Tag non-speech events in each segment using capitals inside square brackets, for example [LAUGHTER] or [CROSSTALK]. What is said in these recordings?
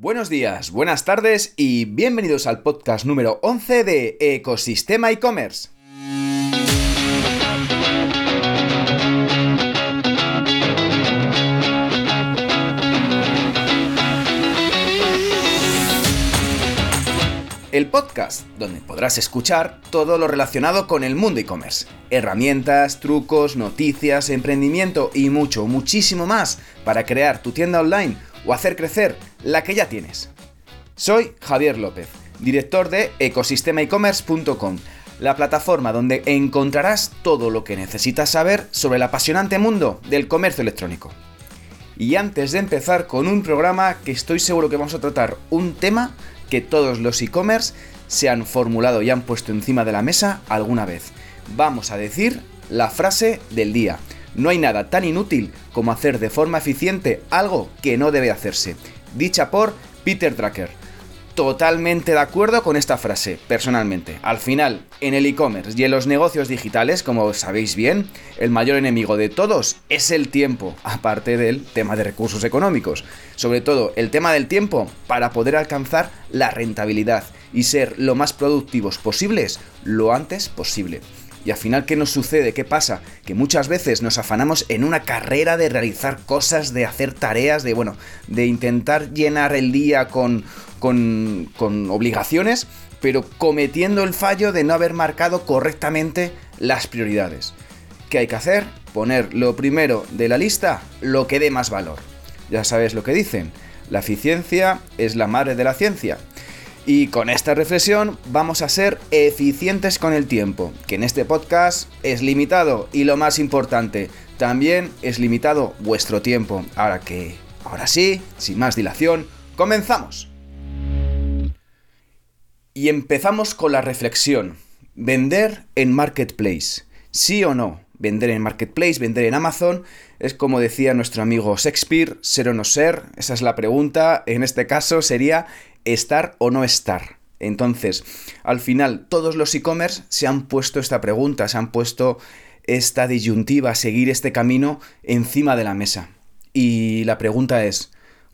Buenos días, buenas tardes y bienvenidos al podcast número 11 de Ecosistema e-commerce. El podcast donde podrás escuchar todo lo relacionado con el mundo e-commerce. Herramientas, trucos, noticias, emprendimiento y mucho, muchísimo más para crear tu tienda online o hacer crecer la que ya tienes. Soy Javier López, director de ecosistemaecommerce.com, la plataforma donde encontrarás todo lo que necesitas saber sobre el apasionante mundo del comercio electrónico. Y antes de empezar con un programa que estoy seguro que vamos a tratar un tema que todos los e-commerce se han formulado y han puesto encima de la mesa alguna vez. Vamos a decir la frase del día. No hay nada tan inútil como hacer de forma eficiente algo que no debe hacerse. Dicha por Peter Drucker. Totalmente de acuerdo con esta frase, personalmente. Al final, en el e-commerce y en los negocios digitales, como sabéis bien, el mayor enemigo de todos es el tiempo, aparte del tema de recursos económicos. Sobre todo, el tema del tiempo para poder alcanzar la rentabilidad y ser lo más productivos posibles lo antes posible. Y al final, ¿qué nos sucede? ¿Qué pasa? Que muchas veces nos afanamos en una carrera de realizar cosas, de hacer tareas, de, bueno, de intentar llenar el día con, con, con obligaciones, pero cometiendo el fallo de no haber marcado correctamente las prioridades. ¿Qué hay que hacer? Poner lo primero de la lista, lo que dé más valor. Ya sabes lo que dicen, la eficiencia es la madre de la ciencia. Y con esta reflexión vamos a ser eficientes con el tiempo, que en este podcast es limitado y lo más importante, también es limitado vuestro tiempo. Ahora que, ahora sí, sin más dilación, comenzamos. Y empezamos con la reflexión. Vender en Marketplace. ¿Sí o no? Vender en Marketplace, vender en Amazon, es como decía nuestro amigo Shakespeare, ser o no ser, esa es la pregunta, en este caso sería estar o no estar. Entonces, al final, todos los e-commerce se han puesto esta pregunta, se han puesto esta disyuntiva, seguir este camino encima de la mesa. Y la pregunta es,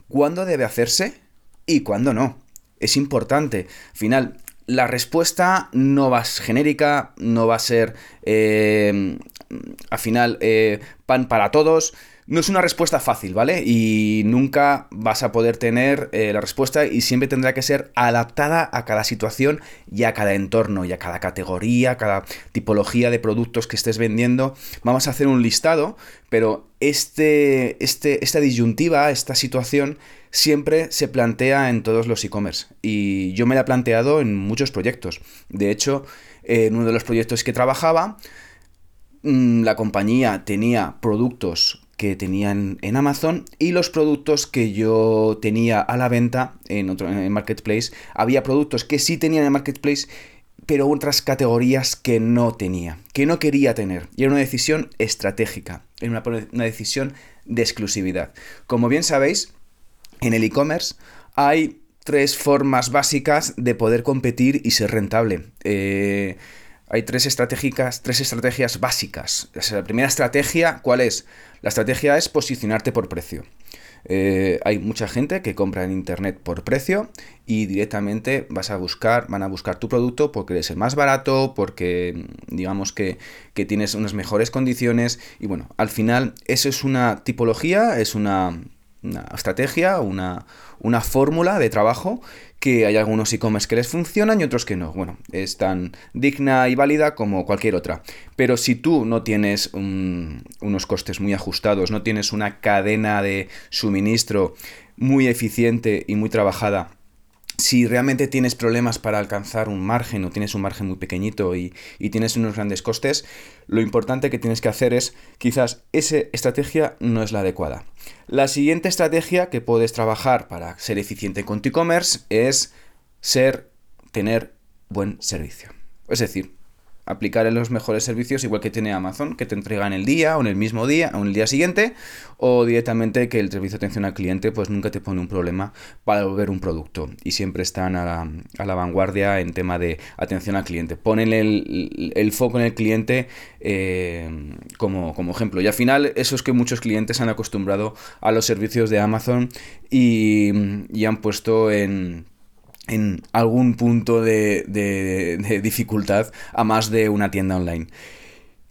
¿cuándo debe hacerse y cuándo no? Es importante. Al final, la respuesta no va a ser genérica, no va a ser, eh, al final, eh, pan para todos no es una respuesta fácil, ¿vale? Y nunca vas a poder tener eh, la respuesta y siempre tendrá que ser adaptada a cada situación y a cada entorno y a cada categoría, a cada tipología de productos que estés vendiendo. Vamos a hacer un listado, pero este, este, esta disyuntiva, esta situación, siempre se plantea en todos los e-commerce. Y yo me la he planteado en muchos proyectos. De hecho, en uno de los proyectos que trabajaba, la compañía tenía productos que tenían en Amazon y los productos que yo tenía a la venta en otro en Marketplace. Había productos que sí tenían en Marketplace, pero otras categorías que no tenía, que no quería tener. Y era una decisión estratégica, era una, una decisión de exclusividad. Como bien sabéis, en el e-commerce hay tres formas básicas de poder competir y ser rentable. Eh, hay tres estratégicas, tres estrategias básicas. La primera estrategia, ¿cuál es? La estrategia es posicionarte por precio. Eh, hay mucha gente que compra en internet por precio y directamente vas a buscar, van a buscar tu producto porque es el más barato, porque digamos que, tienes unas mejores condiciones y bueno, al final eso es una tipología, es una, estrategia, una fórmula de trabajo que hay algunos e-commerce que les funcionan y otros que no. Bueno, es tan digna y válida como cualquier otra. Pero si tú no tienes unos costes muy ajustados, no tienes una cadena de suministro muy eficiente y muy trabajada, si realmente tienes problemas para alcanzar un margen o tienes un margen muy pequeñito y, tienes unos grandes costes, lo importante que tienes que hacer es quizás esa estrategia no es la adecuada. La siguiente estrategia que puedes trabajar para ser eficiente con tu e-commerce es ser, tener buen servicio. Es decir, aplicar los mejores servicios, igual que tiene Amazon, que te entrega en el día o en el mismo día o en el día siguiente, o directamente que el servicio de atención al cliente pues nunca te pone un problema para devolver un producto y siempre están a la, a la vanguardia en tema de atención al cliente. Ponen el, el foco en el cliente eh, como, como ejemplo. Y al final eso es que muchos clientes han acostumbrado a los servicios de Amazon y, y han puesto en en algún punto de, de, dificultad a más de una tienda online.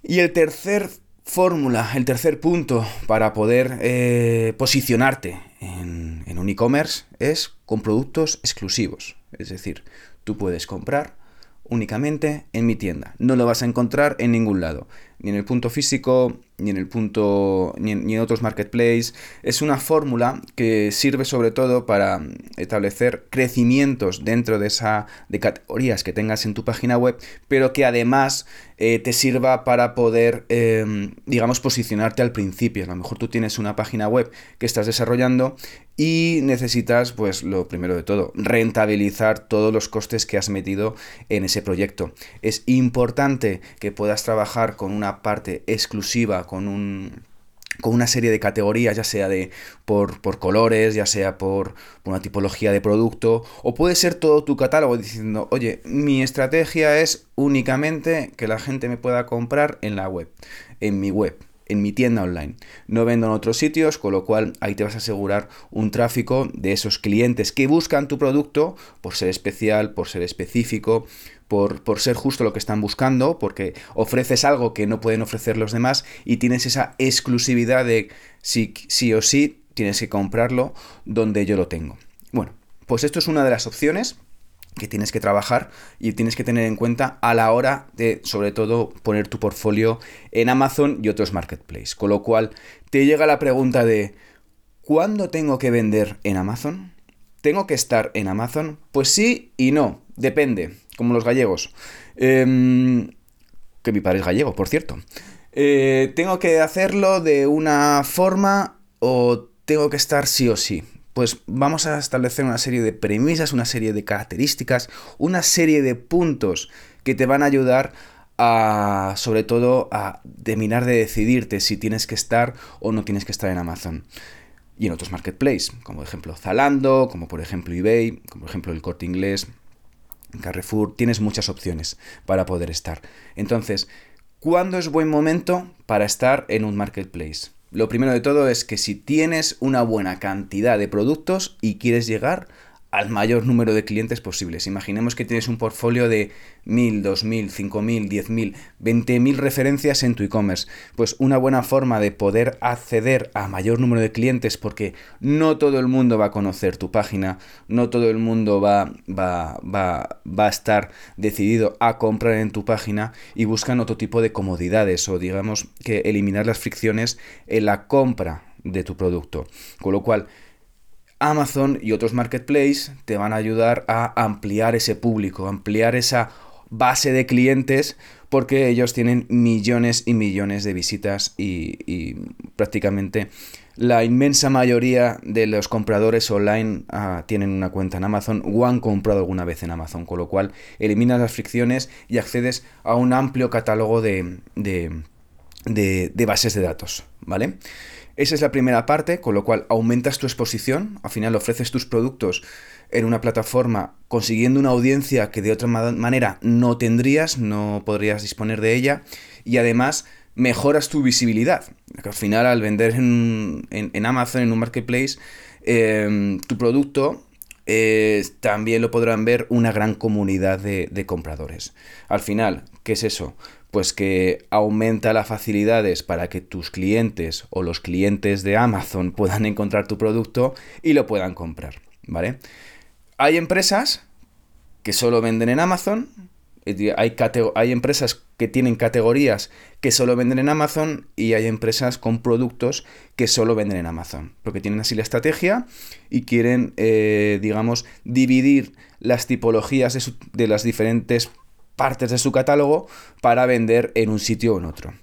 Y el tercer fórmula, el tercer punto para poder eh, posicionarte en, en un e-commerce es con productos exclusivos. Es decir, tú puedes comprar únicamente en mi tienda. No lo vas a encontrar en ningún lado, ni en el punto físico, ni en el punto ni en, otros marketplaces. Es una fórmula que sirve sobre todo para establecer crecimientos dentro de esa de categorías que tengas en tu página web, pero que además eh, te sirva para poder, em, digamos, posicionarte al principio. A lo mejor tú tienes una página web que estás desarrollando y necesitas, pues, lo primero de todo, rentabilizar todos los costes que has metido en ese proyecto. Es importante que puedas trabajar con una parte exclusiva, con un con una serie de categorías, ya sea de por, por colores, ya sea por, por, una tipología de producto, o puede ser todo tu catálogo diciendo, oye, mi estrategia es únicamente que la gente me pueda comprar en la web, en mi web en mi tienda online. No vendo en otros sitios, con lo cual ahí te vas a asegurar un tráfico de esos clientes que buscan tu producto por ser especial, por ser específico, por, ser justo lo que están buscando, porque ofreces algo que no pueden ofrecer los demás y tienes esa exclusividad de sí, sí o sí tienes que comprarlo donde yo lo tengo. Bueno, pues esto es una de las opciones que tienes que trabajar y tienes que tener en cuenta a la hora de, sobre todo, poner tu portfolio en Amazon y otros marketplaces. Con lo cual, te llega la pregunta de, ¿cuándo tengo que vender en Amazon? ¿Tengo que estar en Amazon? Pues sí y no, depende, como los gallegos. Em, que mi padre es gallego, por cierto. Eh, ¿Tengo que hacerlo de una forma o tengo que estar sí o sí? pues vamos a establecer una serie de premisas, una serie de características, una serie de puntos que te van a ayudar a, sobre todo, a terminar de decidirte si tienes que estar o no tienes que estar en Amazon. Y en otros marketplaces, como por ejemplo Zalando, como por ejemplo eBay, como por ejemplo el Corte Inglés, Carrefour, tienes muchas opciones para poder estar. Entonces, ¿cuándo es buen momento para estar en un marketplace? Lo primero de todo es que si tienes una buena cantidad de productos y quieres llegar al mayor número de clientes posibles. Imaginemos que tienes un portfolio de 1000, 2000, 5000, 10000, 20000 referencias en tu e-commerce. Pues una buena forma de poder acceder a mayor número de clientes, porque no todo el mundo va a conocer tu página, no todo el mundo va, va, va, va a estar decidido a comprar en tu página y buscan otro tipo de comodidades o digamos que eliminar las fricciones en la compra de tu producto. Con lo cual, Amazon y otros marketplaces te van a ayudar a ampliar ese público, ampliar esa base de clientes porque ellos tienen millones y millones de visitas y, prácticamente la inmensa mayoría de los compradores online ah, tienen una cuenta en Amazon o han comprado alguna vez en Amazon, con lo cual eliminas las fricciones y accedes a un amplio catálogo de, bases de datos, ¿vale? Esa es la primera parte, con lo cual aumentas tu exposición, al final ofreces tus productos en una plataforma consiguiendo una audiencia que de otra manera no tendrías, no podrías disponer de ella, y además mejoras tu visibilidad. Al final al vender en, Amazon, en un marketplace, em, tu producto eh, también lo podrán ver una gran comunidad de compradores. Al final, ¿qué es eso? Pues que aumenta las facilidades para que tus clientes o los clientes de Amazon puedan encontrar tu producto y lo puedan comprar, ¿vale? Hay empresas que solo venden en Amazon, hay, empresas que tienen categorías que solo venden en Amazon y hay empresas con productos que solo venden en Amazon, porque tienen así la estrategia y quieren, eh, digamos, dividir las tipologías de las diferentes partes de su catálogo para vender en un sitio o en otro.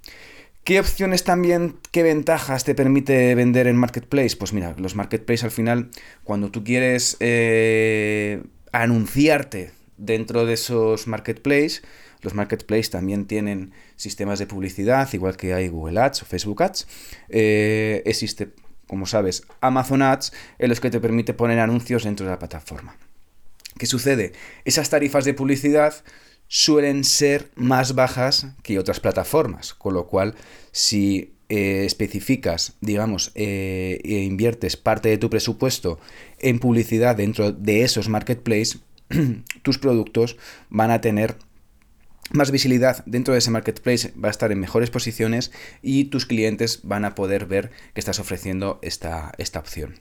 ¿Qué opciones también, qué ventajas te permite vender en Marketplace? Pues mira, los Marketplace al final, cuando tú quieres eh, anunciarte dentro de esos Marketplace, Los marketplaces también tienen sistemas de publicidad, igual que hay Google Ads o Facebook Ads. Eh, existe, como sabes, Amazon Ads, en los que te permite poner anuncios dentro de la plataforma. ¿Qué sucede? Esas tarifas de publicidad suelen ser más bajas que otras plataformas, con lo cual si eh, especificas, digamos, eh, e inviertes parte de tu presupuesto en publicidad dentro de esos marketplaces, [CLEARS THROAT] tus productos van a tener más visibilidad dentro de ese marketplace, va a estar en mejores posiciones y tus clientes van a poder ver que estás ofreciendo esta, esta opción.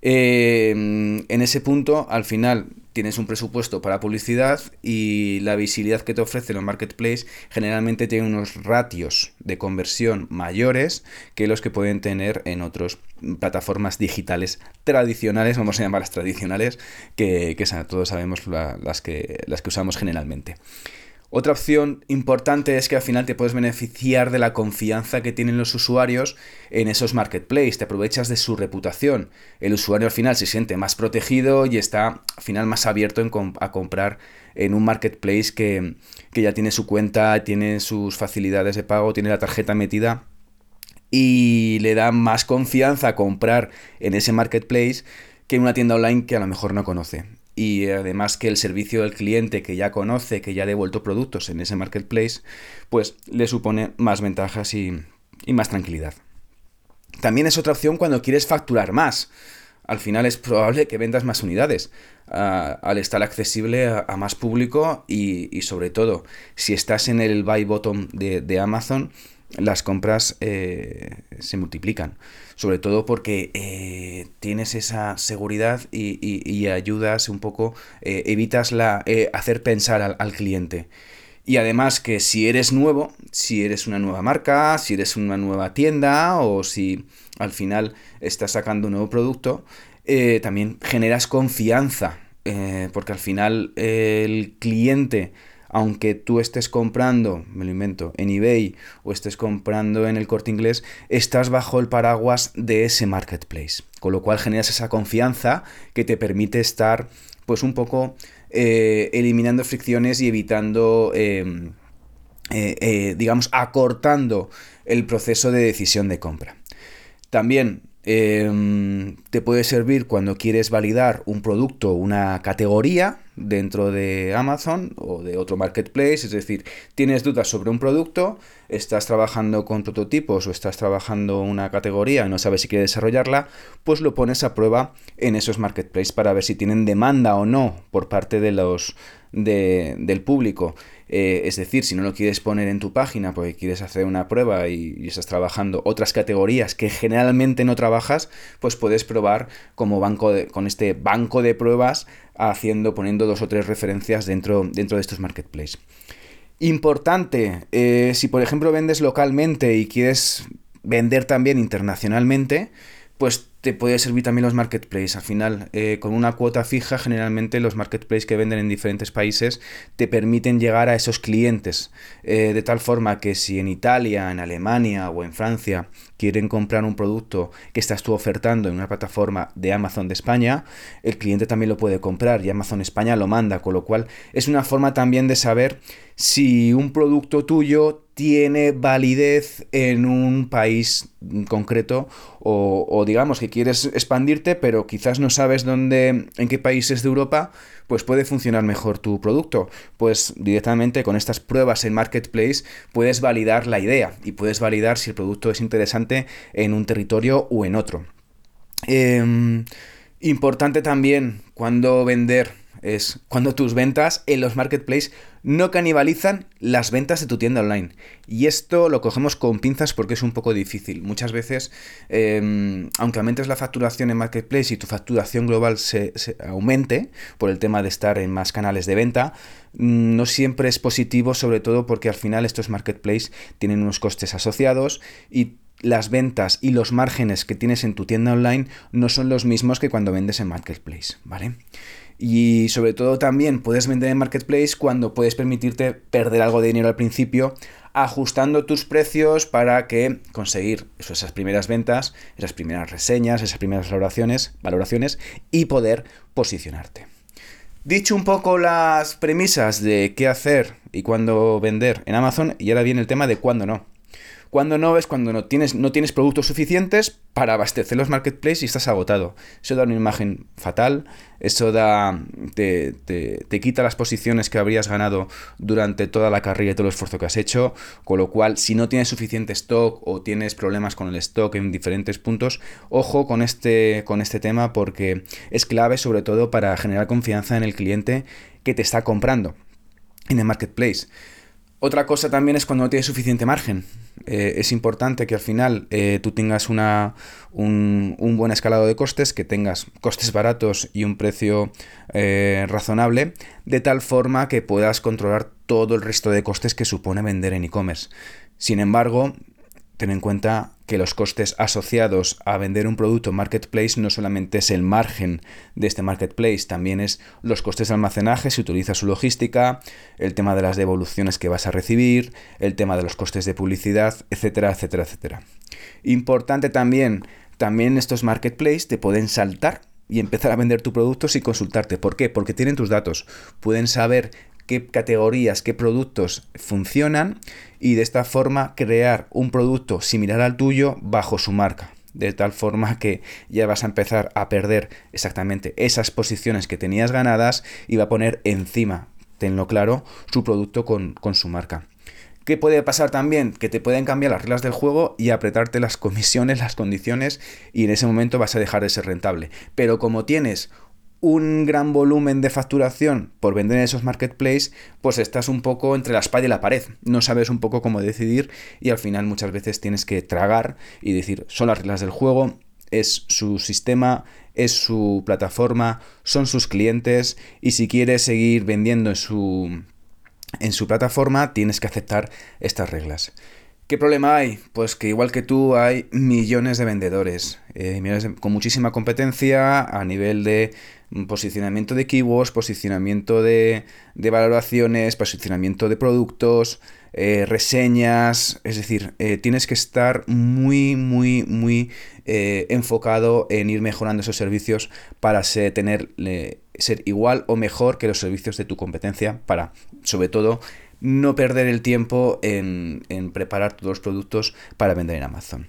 Em, en ese punto, al final, tienes un presupuesto para publicidad y la visibilidad que te ofrece los marketplaces generalmente tiene unos ratios de conversión mayores que los que pueden tener en otras plataformas digitales tradicionales, vamos a llamarlas tradicionales, que, todos sabemos las que usamos generalmente. Otra opción importante es que al final te puedes beneficiar de la confianza que tienen los usuarios en esos marketplaces, te aprovechas de su reputación. El usuario al final se siente más protegido y está al final más abierto a comprar en un marketplace que, que ya tiene su cuenta, tiene sus facilidades de pago, tiene la tarjeta metida y le da más confianza comprar en ese marketplace que en una tienda online que a lo mejor no conoce y además que el servicio del cliente que ya conoce, que ya ha devuelto productos en ese marketplace, pues le supone más ventajas y, más tranquilidad. También es otra opción cuando quieres facturar más. Al final es probable que vendas más unidades al estar accesible a, más público y, sobre todo si estás en el buy bottom de Amazon, las compras eh, se multiplican. Sobre todo porque eh, tienes esa seguridad y, ayudas un poco, eh, evitas la, hacer pensar al, al, cliente. Y además que si eres nuevo, si eres una nueva marca, si eres una nueva tienda o si al final estás sacando un nuevo producto, también generas confianza. porque al final el cliente aunque tú estés comprando, me lo invento, en eBay o estés comprando en el corte inglés, estás bajo el paraguas de ese marketplace. Con lo cual generas esa confianza que te permite estar, pues un poco eh, eliminando fricciones y evitando, em, eh, eh, digamos, acortando el proceso de decisión de compra. También em, te puede servir cuando quieres validar un producto, una categoría, dentro de Amazon o de otro marketplace, es decir, tienes dudas sobre un producto, estás trabajando con prototipos o estás trabajando una categoría y no sabes si quieres desarrollarla, pues lo pones a prueba en esos marketplaces para ver si tienen demanda o no por parte de los del público. Eh, es decir, si no lo quieres poner en tu página porque quieres hacer una prueba y, estás trabajando otras categorías que generalmente no trabajas, pues puedes probar como banco de, con este banco de pruebas haciendo, poniendo dos o tres referencias dentro, dentro de estos marketplaces. Importante, eh, si por ejemplo vendes localmente y quieres vender también internacionalmente, pues te puede servir también los marketplaces. Al final, eh, con una cuota fija, generalmente los marketplaces que venden en diferentes países te permiten llegar a esos clientes. Eh, de tal forma que si en Italia, en Alemania o en Francia quieren comprar un producto que estás tú ofertando en una plataforma de Amazon de España, el cliente también lo puede comprar y Amazon España lo manda. Con lo cual, es una forma también de saber si un producto tuyo tiene validez en un país concreto o, digamos que quieres expandirte pero quizás no sabes dónde en qué países de Europa pues puede funcionar mejor tu producto. Pues directamente con estas pruebas en marketplace puedes validar la idea y puedes validar si el producto es interesante en un territorio o en otro. Em, importante también cuando vender es cuando tus ventas en los marketplaces no canibalizan las ventas de tu tienda online. Y esto lo cogemos con pinzas porque es un poco difícil. Muchas veces, em, aunque aumentes la facturación en marketplace y tu facturación global se, aumente por el tema de estar en más canales de venta, mm, no siempre es positivo, sobre todo porque al final estos marketplaces tienen unos costes asociados y las ventas y los márgenes que tienes en tu tienda online no son los mismos que cuando vendes en marketplace, ¿vale? Y sobre todo también puedes vender en Marketplace cuando puedes permitirte perder algo de dinero al principio ajustando tus precios para que conseguir esas primeras ventas, esas primeras reseñas, esas primeras valoraciones, valoraciones y poder posicionarte. Dicho un poco las premisas de qué hacer y cuándo vender en Amazon, y ahora viene el tema de cuándo no. Cuando no es cuando no tienes, no tienes productos suficientes para abastecer los marketplaces y estás agotado. Eso da una imagen fatal, eso da te, te, quita las posiciones que habrías ganado durante toda la carrera y todo el esfuerzo que has hecho, con lo cual si no tienes suficiente stock o tienes problemas con el stock en diferentes puntos, ojo con este, con este tema porque es clave sobre todo para generar confianza en el cliente que te está comprando en el marketplace. Otra cosa también es cuando no tienes suficiente margen. Eh, es importante que al final eh, tú tengas una, un, buen escalado de costes, que tengas costes baratos y un precio eh, razonable, de tal forma que puedas controlar todo el resto de costes que supone vender en e-commerce. Sin embargo, ten en cuenta que los costes asociados a vender un producto marketplace no solamente es el margen de este marketplace, también es los costes de almacenaje si utiliza su logística, el tema de las devoluciones que vas a recibir, el tema de los costes de publicidad, etcétera, etcétera, etcétera. Importante también, también estos marketplaces te pueden saltar y empezar a vender tu producto sin consultarte. ¿Por qué? Porque tienen tus datos. Pueden saber qué categorías, qué productos funcionan y de esta forma crear un producto similar al tuyo bajo su marca. De tal forma que ya vas a empezar a perder exactamente esas posiciones que tenías ganadas y va a poner encima, tenlo claro, su producto con, con su marca. ¿Qué puede pasar también? Que te pueden cambiar las reglas del juego y apretarte las [LAUGHS] comisiones, las condiciones, y en ese momento vas a dejar de ser rentable. Pero como tienes un gran volumen de facturación por vender en esos marketplaces, pues estás un poco entre la espada y la pared. No sabes un poco cómo decidir y al final muchas veces tienes que tragar y decir, son las reglas del juego, es su sistema, es su plataforma, son sus clientes y si quieres seguir vendiendo en su, en su plataforma tienes que aceptar estas reglas. ¿Qué problema hay? Pues que igual que tú hay millones de vendedores, eh, con muchísima competencia a nivel de posicionamiento de keywords, posicionamiento de, valoraciones, posicionamiento de productos, eh, reseñas, es decir, eh, tienes que estar muy, muy, muy enfocado en ir mejorando esos servicios para ser, tener, ser igual o mejor que los servicios de tu competencia para, sobre todo, no perder el tiempo en, preparar todos los productos para vender en Amazon.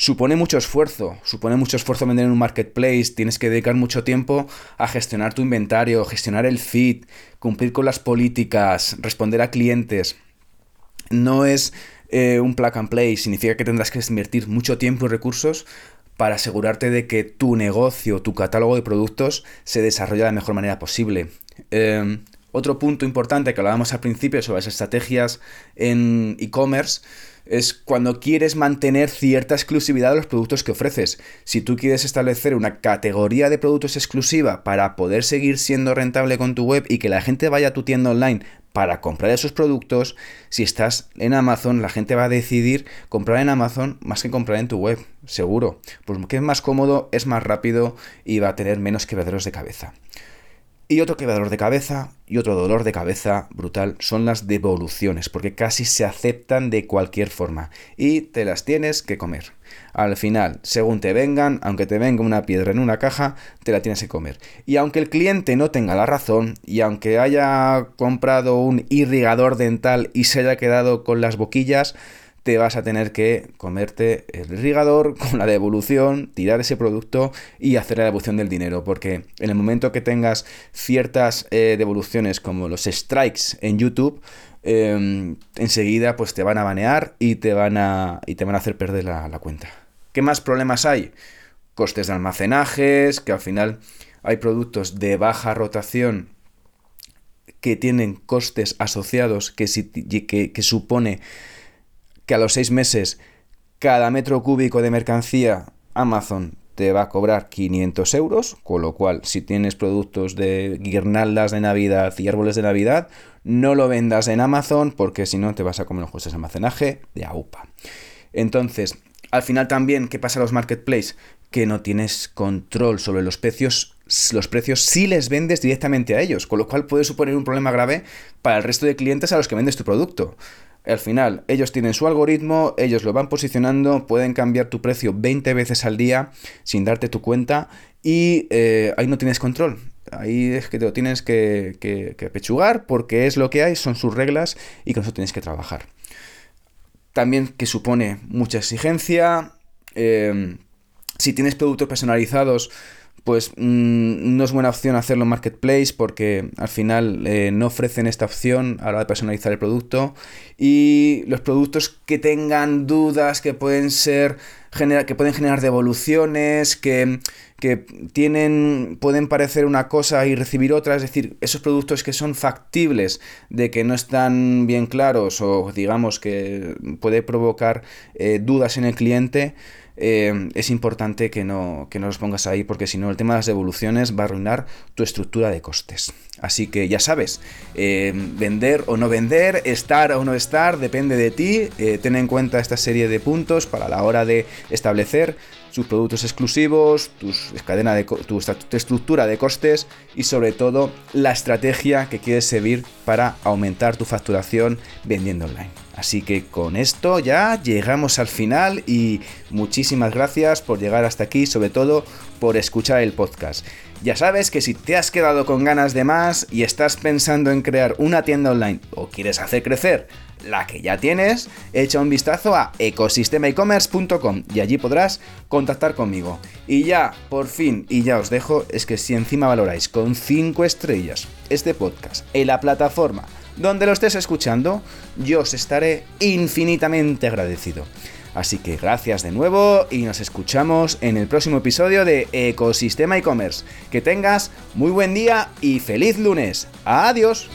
Supone mucho esfuerzo, supone mucho esfuerzo vender en un marketplace, tienes que dedicar mucho tiempo a gestionar tu inventario, gestionar el feed, cumplir con las políticas, responder a clientes. No es eh, un plug and play, significa que tendrás que invertir mucho tiempo y recursos para asegurarte de que tu negocio, tu catálogo de productos se desarrolla de la mejor manera posible. Em, otro punto importante que hablábamos al principio sobre las estrategias en e-commerce es cuando quieres mantener cierta exclusividad de los productos que ofreces. Si tú quieres establecer una categoría de productos exclusiva para poder seguir siendo rentable con tu web y que la gente vaya a tu tienda online para comprar esos productos, si estás en Amazon, la gente va a decidir comprar en Amazon más que comprar en tu web, seguro. Porque es más cómodo, es más rápido y va a tener menos quebraderos de cabeza. Y otro quebrador de cabeza y otro dolor de cabeza brutal son las devoluciones, porque casi se aceptan de cualquier forma y te las tienes que comer. Al final, según te vengan, aunque te venga una piedra en una caja, te la tienes que comer. Y aunque el cliente no tenga la razón, y aunque haya comprado un irrigador dental y se haya quedado con las boquillas, te vas a tener que comerte el irrigador [LAUGHS] con la devolución, tirar ese producto y hacer la devolución del dinero. Porque en el momento que tengas ciertas eh, devoluciones como los strikes en YouTube, em, enseguida pues te van a banear y te van a, y te van a hacer perder la, la cuenta. ¿Qué más problemas hay? Costes de almacenajes, que al final hay productos de baja rotación que tienen costes asociados que, que, que supone que a los seis meses cada metro cúbico de mercancía Amazon te va a cobrar 500 euros, con lo cual si tienes productos de guirnaldas de Navidad y árboles de Navidad, no lo vendas en Amazon porque si no te vas a comer los costes de almacenaje de AUPA. Entonces, al final también, ¿qué pasa a los marketplaces? Que no tienes control sobre los precios, los precios si les vendes directamente a ellos, con lo cual puede suponer un problema grave para el resto de clientes a los que vendes tu producto. Al final, ellos tienen su algoritmo, ellos lo van posicionando, pueden cambiar tu precio 20 veces al día sin darte tu cuenta y eh, ahí no tienes control. ahí es que te lo tienes que, que, pechugar porque es lo que hay, son sus reglas y con eso tienes que trabajar. También que supone mucha exigencia. Eh, si tienes productos personalizados, pues mm, no es buena opción hacerlo en Marketplace porque al final eh, no ofrecen esta opción a la hora de personalizar el producto. Y los productos que tengan dudas que pueden ser que pueden generar devoluciones que, que tienen pueden parecer una cosa y recibir otra. Es decir esos productos que son factibles de que no están bien claros o digamos que puede provocar eh, dudas en el cliente eh, es importante que no, que no los pongas ahí porque si no el tema de las devoluciones va a arruinar tu estructura de costes. Así que ya sabes, eh, vender o no vender, estar o no estar, depende de ti. Eh, ten en cuenta esta serie de puntos para la hora de establecer sus productos exclusivos, tus cadena de, tu, tu estructura de costes y sobre todo la estrategia que quieres seguir para aumentar tu facturación vendiendo online. Así que con esto ya llegamos al final y muchísimas gracias por llegar hasta aquí, sobre todo por escuchar el podcast. Ya sabes que si te has quedado con ganas de más y estás pensando en crear una tienda online o quieres hacer crecer la que ya tienes, echa un vistazo a ecosistemaecommerce.com y allí podrás contactar conmigo. Y ya, por fin, y ya os dejo, es que si encima valoráis con 5 estrellas este podcast en la plataforma donde lo estés escuchando, yo os estaré infinitamente agradecido. Así que gracias de nuevo y nos escuchamos en el próximo episodio de Ecosistema e-commerce. Que tengas muy buen día y feliz lunes. Adiós.